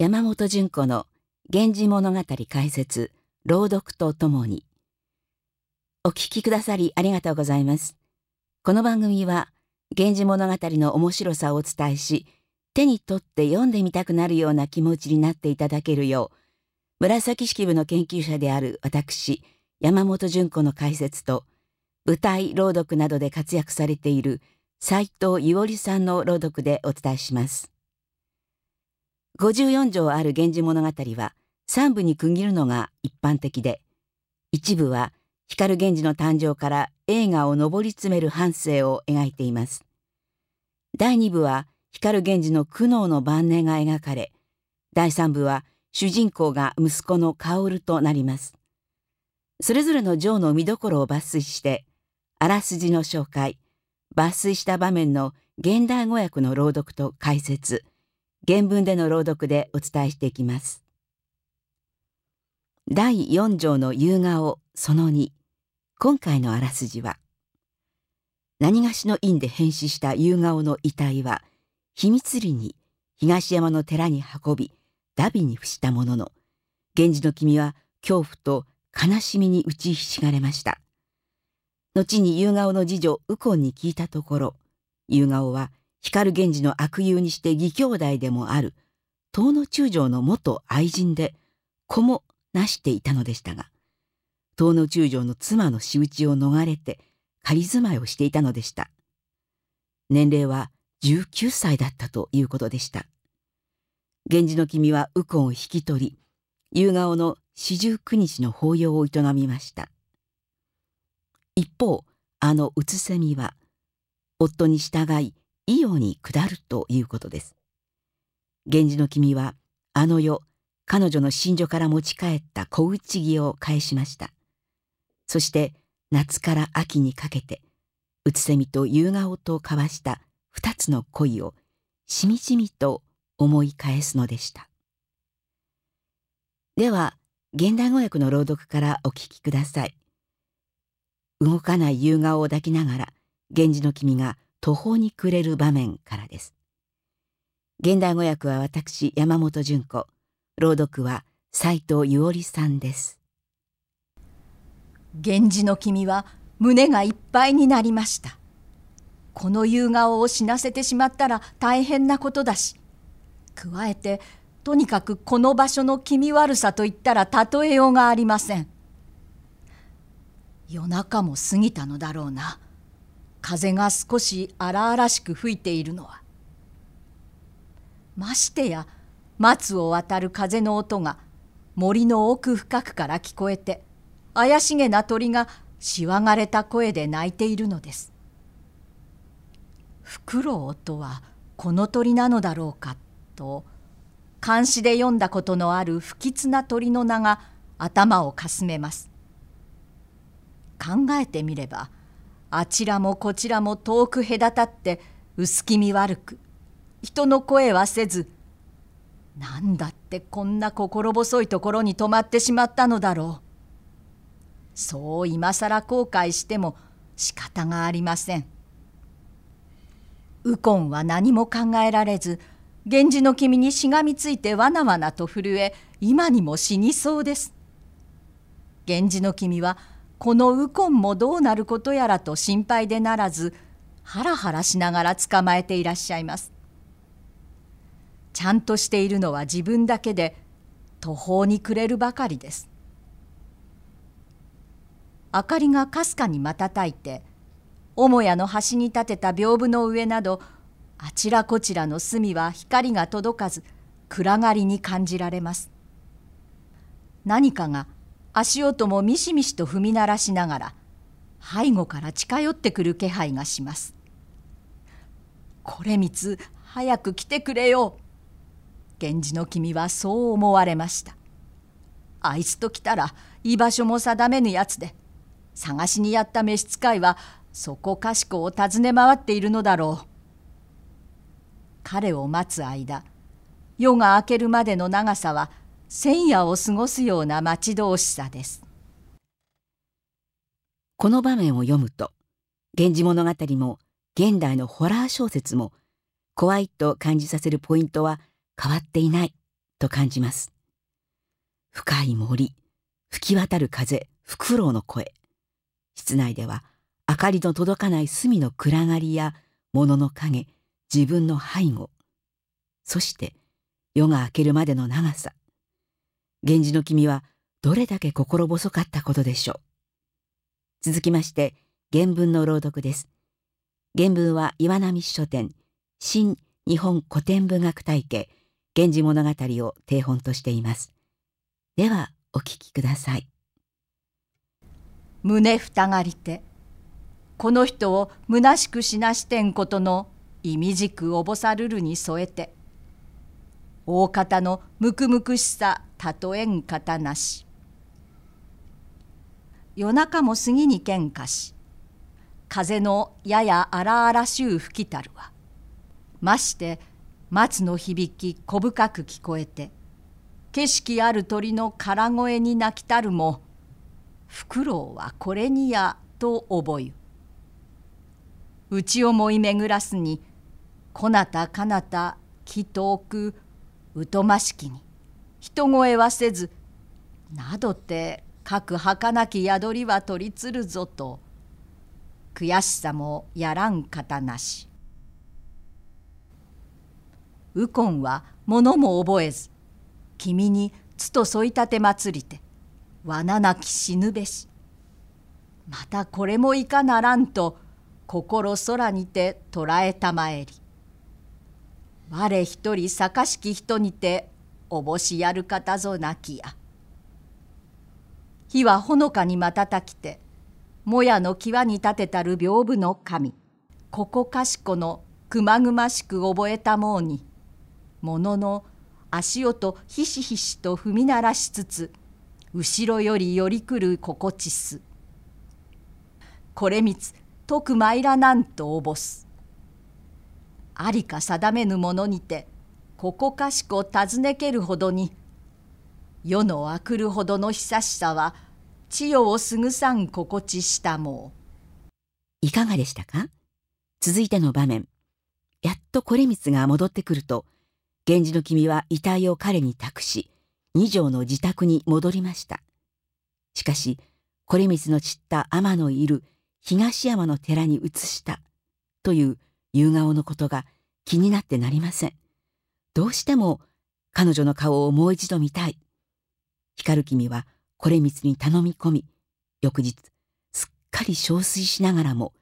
山本純子の源氏物語解説朗読とともにお聞きくださりありがとうございますこの番組は源氏物語の面白さをお伝えし手に取って読んでみたくなるような気持ちになっていただけるよう紫式部の研究者である私山本純子の解説と舞台朗読などで活躍されている斉藤伊織さんの朗読でお伝えします。54条ある源氏物語は3部に区切るのが一般的で一部は光源氏の誕生から映画を上り詰める半生を描いています。第2部は光源氏の苦悩の晩年が描かれ第3部は主人公が息子の薫となります。それぞれの城の見どころを抜粋してあらすじの紹介抜粋した場面の現代語訳の朗読と解説原文での朗読でお伝えしていきます。第4条の夕顔その2今回のあらすじは何がしの院で変死した夕顔の遺体は秘密裏に東山の寺に運びダビに付したものの源氏の君は恐怖と悲しみに打ちひしがれました後に夕顔の次女右近に聞いたところ夕顔は光源氏の悪友にして義兄弟でもある東野中将の元愛人で子もなしていたのでしたが東野中将の妻の仕打ちを逃れて仮住まいをしていたのでした。年齢は19歳だったということでした。源氏の君は右近を引き取り夕顔の四十九日の法要を営みました。一方あのうつせみは夫に従い伊予に下るということです。源氏の君はあの世彼女の寝所から持ち帰った小打ち木を返しました。そして夏から秋にかけてうつせみと夕顔と交わした二つの恋をしみじみと思い返すのでした。では現代語訳の朗読からお聞きください。動かない夕顔を抱きながら源氏の君が途方に暮れる場面からです。現代語訳は私山本純子。朗読は斉藤伊織さんです。源氏の君は胸がいっぱいになりました。この夕顔を死なせてしまったら大変なことだし加えてとにかくこの場所の気味悪さといったら例えようがありません。夜中も過ぎたのだろうな。風が少し荒々しく吹いているのは。ましてや松を渡る風の音が森の奥深くから聞こえて怪しげな鳥がしわがれた声で鳴いているのです。フクロウとはこの鳥なのだろうかと漢詩で読んだことのある不吉な鳥の名が頭をかすめます。考えてみればあちらもこちらも遠く隔たって薄気味悪く人の声はせずなんだってこんな心細いところに泊まってしまったのだろうそう今更後悔しても仕方がありません。右近は何も考えられず源氏の君にしがみついてわなわなと震え今にも死にそうです。源氏の君はこの右近もどうなることやらと心配でならずハラハラしながら捕まえていらっしゃいます。ちゃんとしているのは自分だけで途方に暮れるばかりです。明かりがかすかに瞬いて母屋の端に立てた屏風の上などあちらこちらの隅は光が届かず暗がりに感じられます何かが足音もミシミシと踏み鳴らしながら背後から近寄ってくる気配がします。これみつ早く来てくれよ。源氏の君はそう思われました。あいつと来たら居場所も定めぬやつで探しにやった召使いはそこかしこを訪ね回っているのだろう。彼を待つ間夜が明けるまでの長さは千夜を過ごすような待ち遠しさです。この場面を読むと「源氏物語」も現代のホラー小説も怖いと感じさせるポイントは変わっていないと感じます。深い森吹き渡る風フクロウの声。室内では明かりの届かない隅の暗がりや物の影自分の背後。そして夜が明けるまでの長さ。源氏の君はどれだけ心細かったことでしょう。続きまして原文の朗読です。原文は岩波書店新日本古典文学体系源氏物語を定本としています。ではお聞きください。胸ふたがりてこの人を虚しくしなしてんことの意味軸おぼさるるに添えて大方のむくむくしさ例えん方なし。夜中も過ぎに喧嘩し風のやや荒々しゅう吹きたるはまして松の響き小深く聞こえて景色ある鳥の空声に鳴きたるもフクロウはこれにやと覚ゆ。内思い巡らすにこなたかなた木遠く疎ましきに。人声はせずなどって各儚き宿りは取りつるぞと。悔しさもやらん方なし。右近は物も覚えず君につと添い立て祭りて。罠なき死ぬべし。またこれもいかならんと心空にて捉えたまえり。我一人かしき人にておぼしやる方ぞなきや。火はほのかに瞬きてもやの際に立てたる屏風の神。ここかしこのくまぐましく覚えたもうにものの足音ひしひしと踏み鳴らしつつ後ろより寄り来る心地す。これみつ徳参らなんとおぼす。ありか定めぬものにてここかしこ尋ねけるほどに世のあくるほどの久しさは千代をすぐさん心地したもいかがでしたか？続いての場面。やっとこれみつが戻ってくると源氏の君は遺体を彼に託し二条の自宅に戻りました。しかしこれみつの散った天のいる東山の寺に移したという夕顔のことが気になってなりません。どうしても彼女の顔をもう一度見たい。光君はこれみつに頼み込み翌日すっかり憔悴しながらも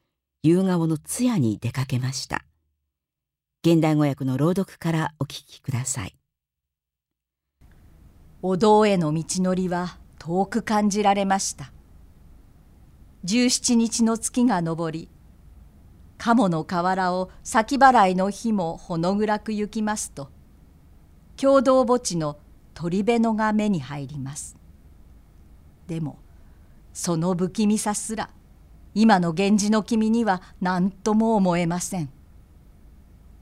夕顔の通夜に出かけました。現代語訳の朗読からお聞きください。お堂への道のりは遠く感じられました。17日の月が昇り鴨の河原を先払いの日もほの暗く行きますと共同墓地の鳥辺野が目に入ります。でもその不気味さすら今の源氏の君には何とも思えません。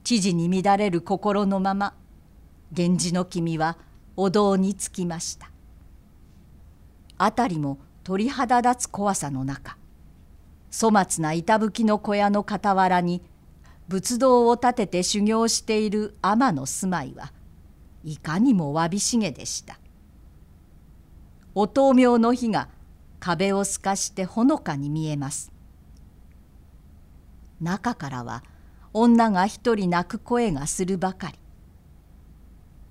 知事に乱れる心のまま源氏の君はお堂に着きました。辺りも鳥肌立つ怖さの中粗末な板吹きの小屋の傍らに仏道を建てて修行している天の住まいはいかにもわびしげでした。お灯明の火が壁を透かしてほのかに見えます。中からは女が一人泣く声がするばかり。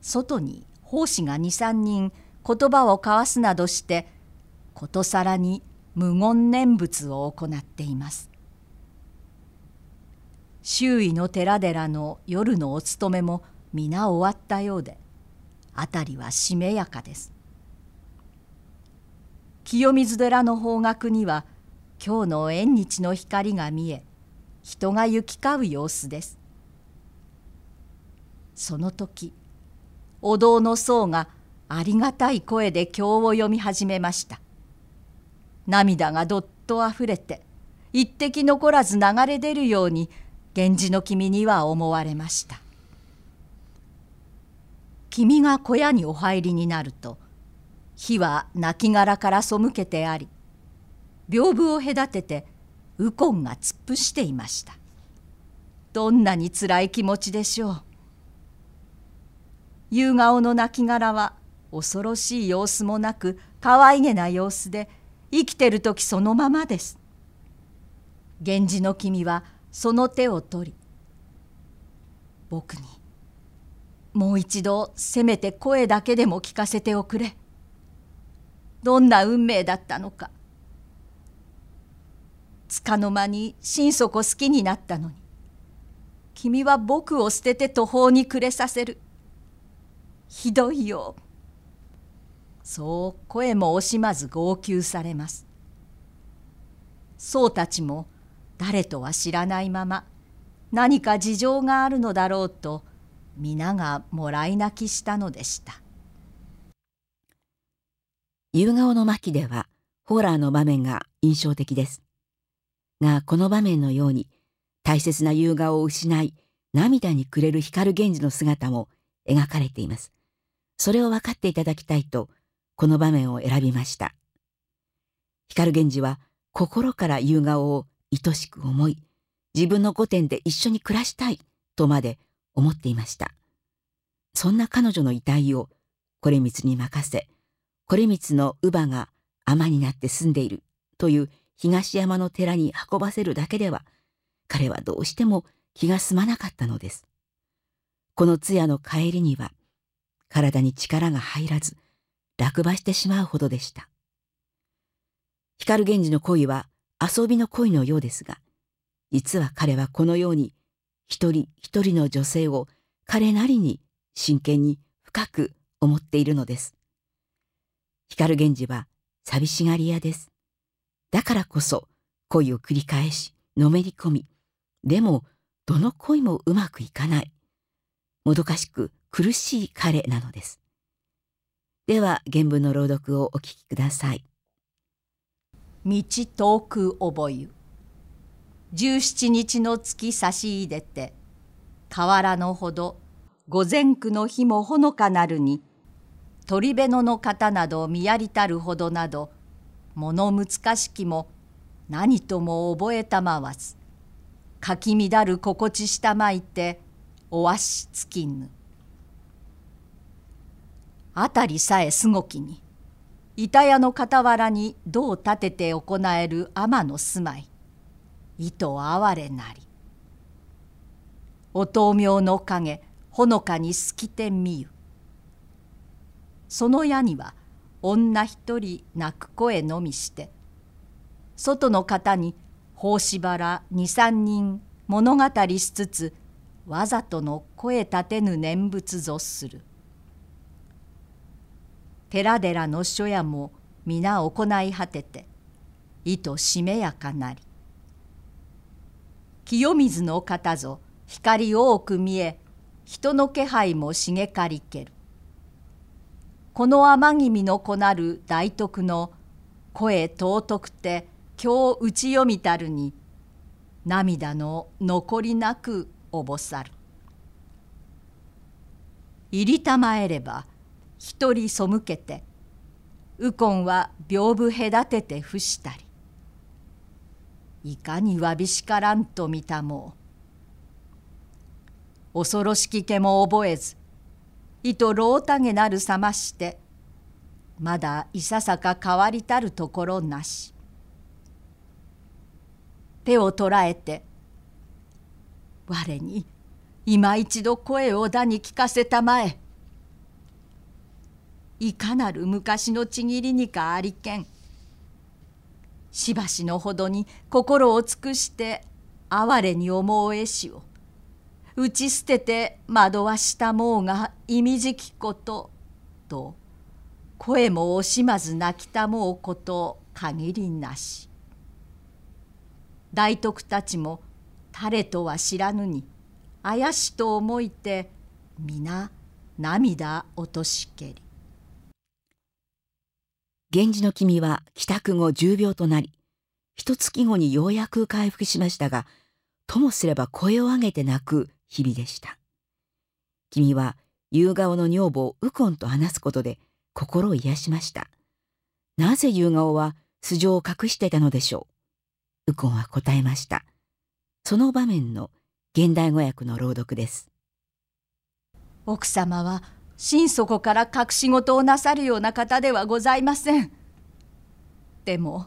外に奉仕が23人言葉を交わすなどしてことさらに無言念仏を行っています。周囲の寺々の夜のお勤めも皆終わったようで辺りはしめやかです。清水寺の方角には今日の縁日の光が見え人が行き交う様子です。その時お堂の僧がありがたい声で経を読み始めました。涙がどっとあふれて一滴残らず流れ出るように源氏の君には思われました。君が小屋にお入りになると火は亡骸から背けてあり屏風を隔ててウコンが突っ伏していました。どんなにつらい気持ちでしょう。夕顔の亡骸は恐ろしい様子もなく可愛げな様子で生きてる時そのままです。源氏の君はその手を取り僕にもう一度せめて声だけでも聞かせておくれ。どんな運命だったのか。つかの間に心底好きになったのに君は僕を捨てて途方に暮れさせる。ひどいよ。そう声も惜しまず号泣されます。僧たちも誰とは知らないまま何か事情があるのだろうと皆がもらい泣きしたのでした。夕顔の巻ではホラーの場面が印象的です。がこの場面のように大切な夕顔を失い涙に暮れる光源氏の姿も描かれています。それを分かっていただきたいとこの場面を選びました。光源氏は心から夕顔を愛しく思い自分の御殿で一緒に暮らしたいとまで思っていました。そんな彼女の遺体をこれ光に任せこれ光の乳母が尼になって住んでいるという東山の寺に運ばせるだけでは彼はどうしても気が済まなかったのです。この通夜の帰りには体に力が入らず落馬してしまうほどでした光源氏の恋は遊びの恋のようですが実は彼はこのように一人一人の女性を彼なりに真剣に深く思っているのです。光源氏は寂しがり屋です。だからこそ恋を繰り返しのめり込み、でもどの恋もうまくいかない。もどかしく苦しい彼なのです。では原文の朗読をお聞きください。道遠く覚ゆ十七日の月差し入れて河原のほど御前区の日もほのかなるに鳥辺野の方など見やりたるほどなど物難しきも何とも覚えたまわずかき乱る心地したまいておわしつきぬあたりさえすごきに。板屋の傍らに銅を立てて行える天の住まい。糸哀れなり。お豆苗の影ほのかに透きてみゆ。その矢には女一人泣く声のみして外の方に法師原二三人物語しつつわざとの声立てぬ念仏ぞする。寺々の書屋も皆行い果てて意としめやかなり。清水の方ぞ光多く見え人の気配も茂かりける。この天君の子なる大徳の声尊くて今日打ち読みたるに涙の残りなくおぼさる。入りたまえれば一人背けて右近は屏風隔てて伏したりいかにわびしからんと見たも恐ろしき気も覚えずいとろうたげなるさましてまだいささか変わりたるところなし。手を捉えて我に今一度声をだに聞かせたまえ。いかなる昔のちぎりにかありけん。しばしのほどに心を尽くして哀れに思うえしを。打ち捨てて惑わしたもうが意味じきこと。と声も惜しまず泣きたもうこと限りなし。大徳たちも誰とは知らぬに怪しと思いて皆涙落としけり。源氏の君は帰宅後重病となり一月後にようやく回復しましたがともすれば声を上げて泣く日々でした。君は夕顔の女房右近と話すことで心を癒しました。なぜ夕顔は素性を隠していたのでしょう？右近は答えました。その場面の現代語訳の朗読です。奥様は心底から隠し事をなさるような方ではございません。でも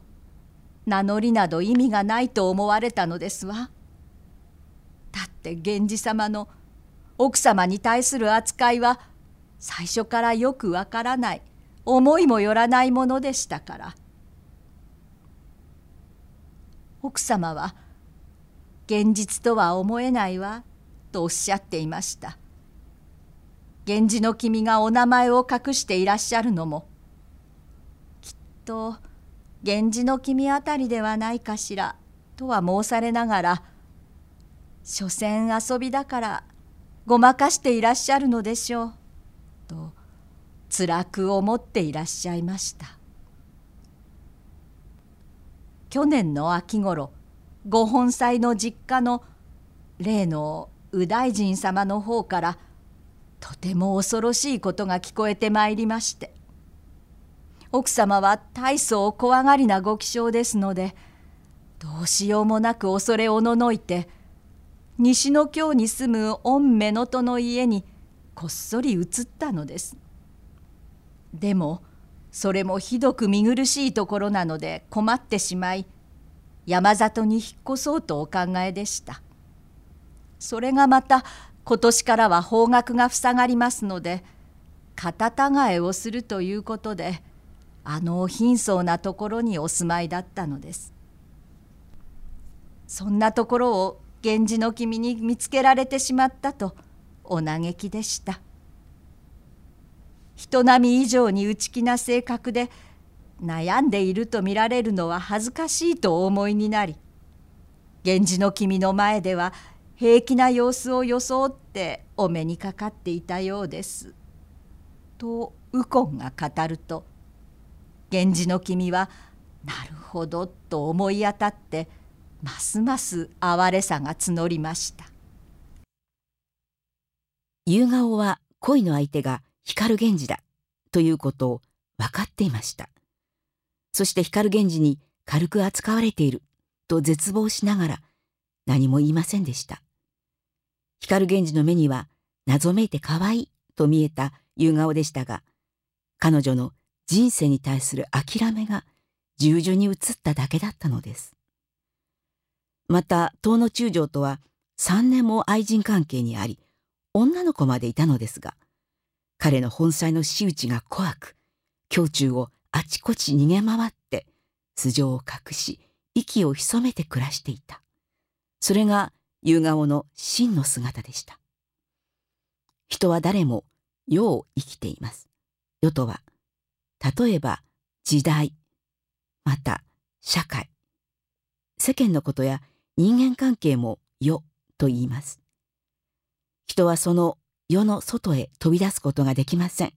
名乗りなど意味がないと思われたのですわ。だって源氏様の奥様に対する扱いは最初からよくわからない思いもよらないものでしたから。奥様は現実とは思えないわとおっしゃっていました。源氏の君がお名前を隠していらっしゃるのも。きっと源氏の君あたりではないかしらとは申されながら所詮遊びだからごまかしていらっしゃるのでしょうと辛く思っていらっしゃいました。去年の秋ごろご本妻の実家の例の右大臣様の方からとても恐ろしいことが聞こえてまいりまして奥様は大層怖がりなご気性ですのでどうしようもなく恐れおののいて西の京に住む御目のとの家にこっそり移ったのです。でもそれもひどく見苦しいところなので困ってしまい山里に引っ越そうとお考えでした。それがまた今年からは方角が塞がりますので肩違えをするということであの貧相なところにお住まいだったのです。そんなところを源氏の君に見つけられてしまったとお嘆きでした。人並み以上に内気な性格で悩んでいると見られるのは恥ずかしいとお思いになり源氏の君の前では平気な様子を装ってお目にかかっていたようです。と右近が語ると源氏の君はなるほどと思い当たってますます哀れさが募りました。夕顔は恋の相手が光源氏だということを分かっていました。そして光源氏に軽く扱われていると絶望しながら何も言いませんでした。光源氏の目には謎めいて可愛いと見えた夕顔でしたが彼女の人生に対する諦めが従順に移っただけだったのです。また遠野中将とは3年も愛人関係にあり女の子までいたのですが彼の本妻の仕打ちが怖く胸中をあちこち逃げ回って素性を隠し息を潜めて暮らしていたそれが夕顔の真の姿でした。人は誰も世を生きています。世とは例えば時代また社会。世間のことや人間関係も世と言います。人はその世の外へ飛び出すことができません。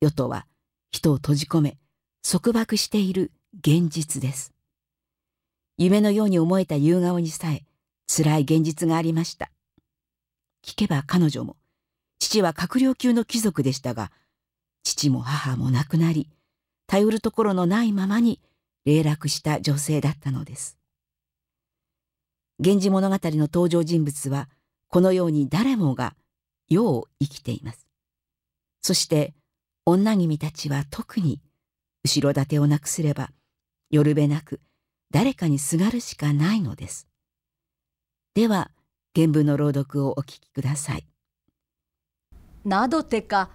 世とは人を閉じ込め束縛している現実です。夢のように思えた夕顔にさえ辛い現実がありました。聞けば彼女も父は閣僚級の貴族でしたが父も母も亡くなり頼るところのないままに霊落した女性だったのです。源氏物語の登場人物はこのように誰もが世を生きています。そして女君たちは特に後ろ盾をなくすればよるべなく誰かにすがるしかないのです。では原文の朗読をお聞きくださいなどてか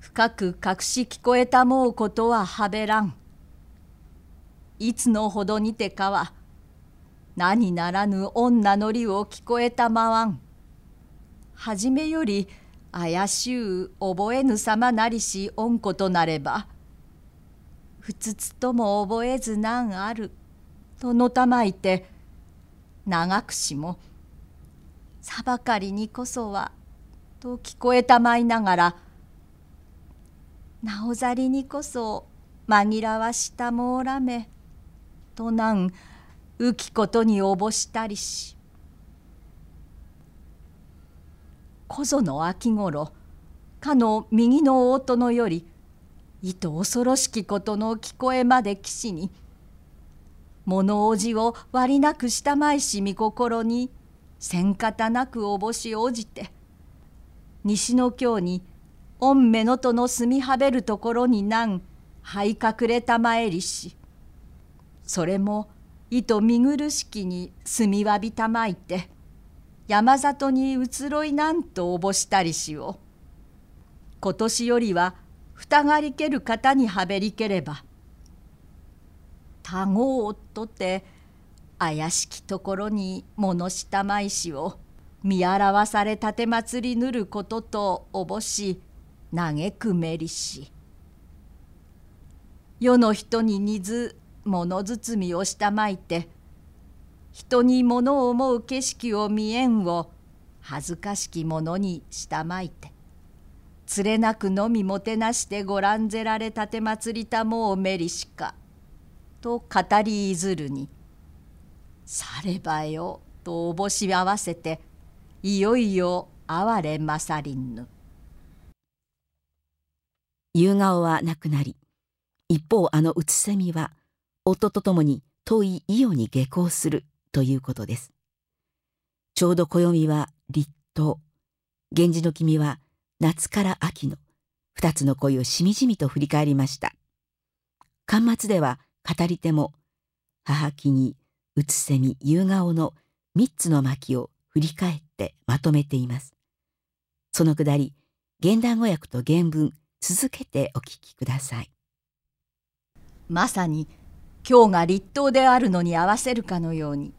深く隠し聞こえたもうことははべらん。いつのほどにてかは何ならぬ女のりを聞こえたまわん。はじめより怪しゅう覚えぬさまなりしおんことなればふつつとも覚えずなんあるとのたまいて長くしもさばかりにこそはと聞こえたまいながらなおざりにこそ紛らわしたもうらめとなん浮きことにおぼしたりし小園の秋ごろかの右の大殿よりいと恐ろしきことの聞こえまで岸に物おじを割りなくしたまいしみ心にせんかたなくおぼし応じて西の京に御目のとの住みはべるところになんはい隠れたまえりしそれもいと見苦しきに住みわびたまいて山里に移ろいなんとおぼしたりしよう今年よりは二がりける方にはべりければ他語をとて怪しきところに物したまいしを見表され立て祭りぬることとおぼし嘆くめりし世の人に似ず物包みをしたまいて人に物を思う景色を見えんを恥ずかしきものにしたまいてつれなくのみもてなしてごらんぜられたてまつりたもうめりしか」と語りいずるに「さればよ」とおぼし合わせていよいよ哀れまさりんぬ。夕顔はなくなり一方あのうつせみは夫と共に遠い伊予に下校するということです。ちょうど暦は立冬。源氏の君は夏から秋の二つの恋をしみじみと振り返りました。巻末では語り手も母木にうつせみ夕顔の三つの巻を振り返ってまとめています。そのくだり現代語訳と原文続けてお聞きください。まさに今日が立冬であるのに合わせるかのように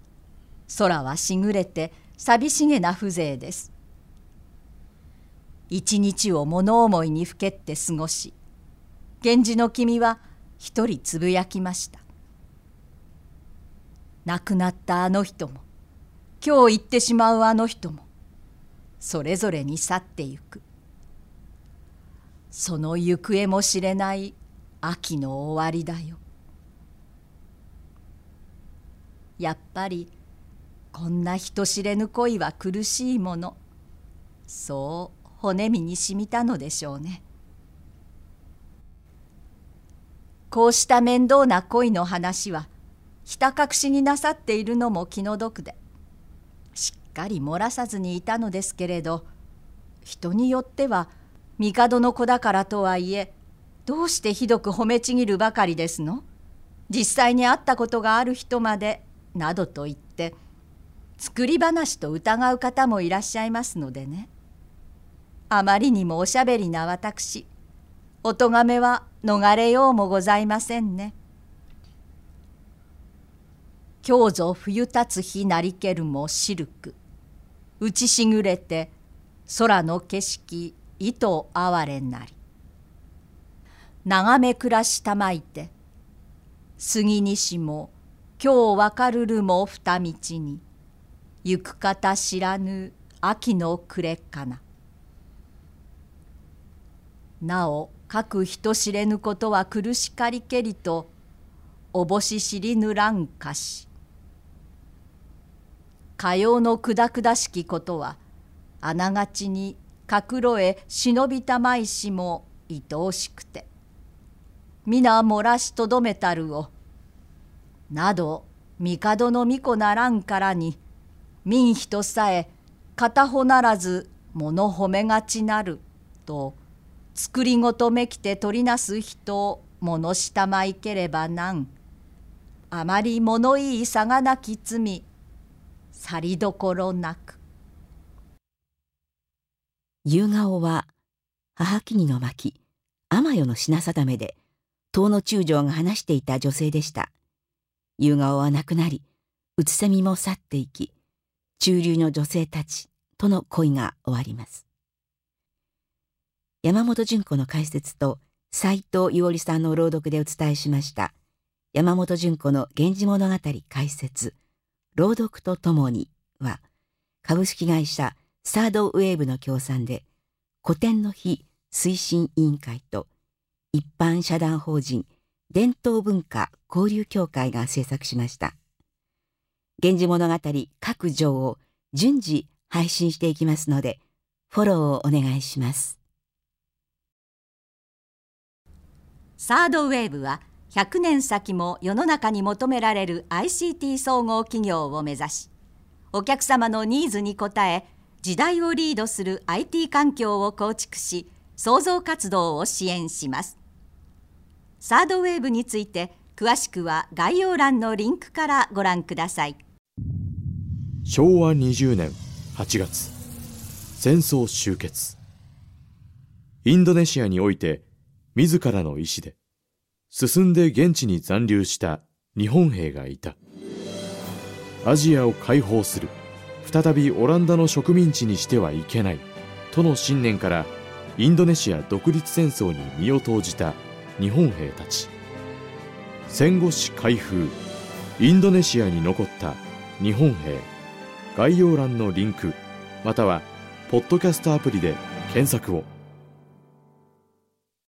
空はしぐれて寂しげな風情です。一日を物思いにふけって過ごし源氏の君は一人つぶやきました。亡くなったあの人も今日行ってしまうあの人もそれぞれに去ってゆく。その行方も知れない秋の終わりだよ。やっぱりこんな人知れぬ恋は苦しいものそう骨身にしみたのでしょうね。こうした面倒な恋の話はひた隠しになさっているのも気の毒でしっかり漏らさずにいたのですけれど人によっては帝の子だからとはいえどうしてひどく褒めちぎるばかりですの？実際に会ったことがある人までなどと言って作り話と疑う方もいらっしゃいますのでねあまりにもおしゃべりな私お咎めは逃れようもございませんね。今日ぞ冬立つ日なりけるもシルク。打ちしぐれて空の景色糸哀れなり。眺め暮らしたまいて杉西も今日わかるるも二道に。行く方知らぬ秋の暮れかな。なお各人知れぬことは苦しかりけりとおぼし知りぬらんかし。かようのくだくだしきことはあながちに角炉へ忍びたまいしも愛おしくて。皆漏らしとどめたるをなど帝の巫女ならんからに民人さえ片方ならず物褒めがちなると作りごとめきて取りなす人を物したまいければなん。あまり物いいさがなき罪去りどころなく。夕顔は母君の巻天代の品定めで遠野中将が話していた女性でした。夕顔は亡くなりうつせみも去っていき中流の女性たちとの恋が終わります。山本純子の解説と斉藤伊織さんの朗読でお伝えしました。山本純子の源氏物語解説。朗読とともには株式会社サードウェーブの協賛で古典の日推進委員会と一般社団法人伝統文化交流協会が制作しました。源氏物語各条を順次配信していきますのでフォローをお願いします。サードウェーブは100年先も世の中に求められる ICT 総合企業を目指しお客様のニーズに応え時代をリードする IT 環境を構築し創造活動を支援します。サードウェーブについて詳しくは概要欄のリンクからご覧ください。昭和20年8月戦争終結。インドネシアにおいて自らの意志で進んで現地に残留した日本兵がいた。アジアを解放する。再びオランダの植民地にしてはいけない。との信念からインドネシア独立戦争に身を投じた日本兵たち。戦後史開封。インドネシアに残った日本兵。概要欄のリンクまたはポッドキャストアプリで検索を。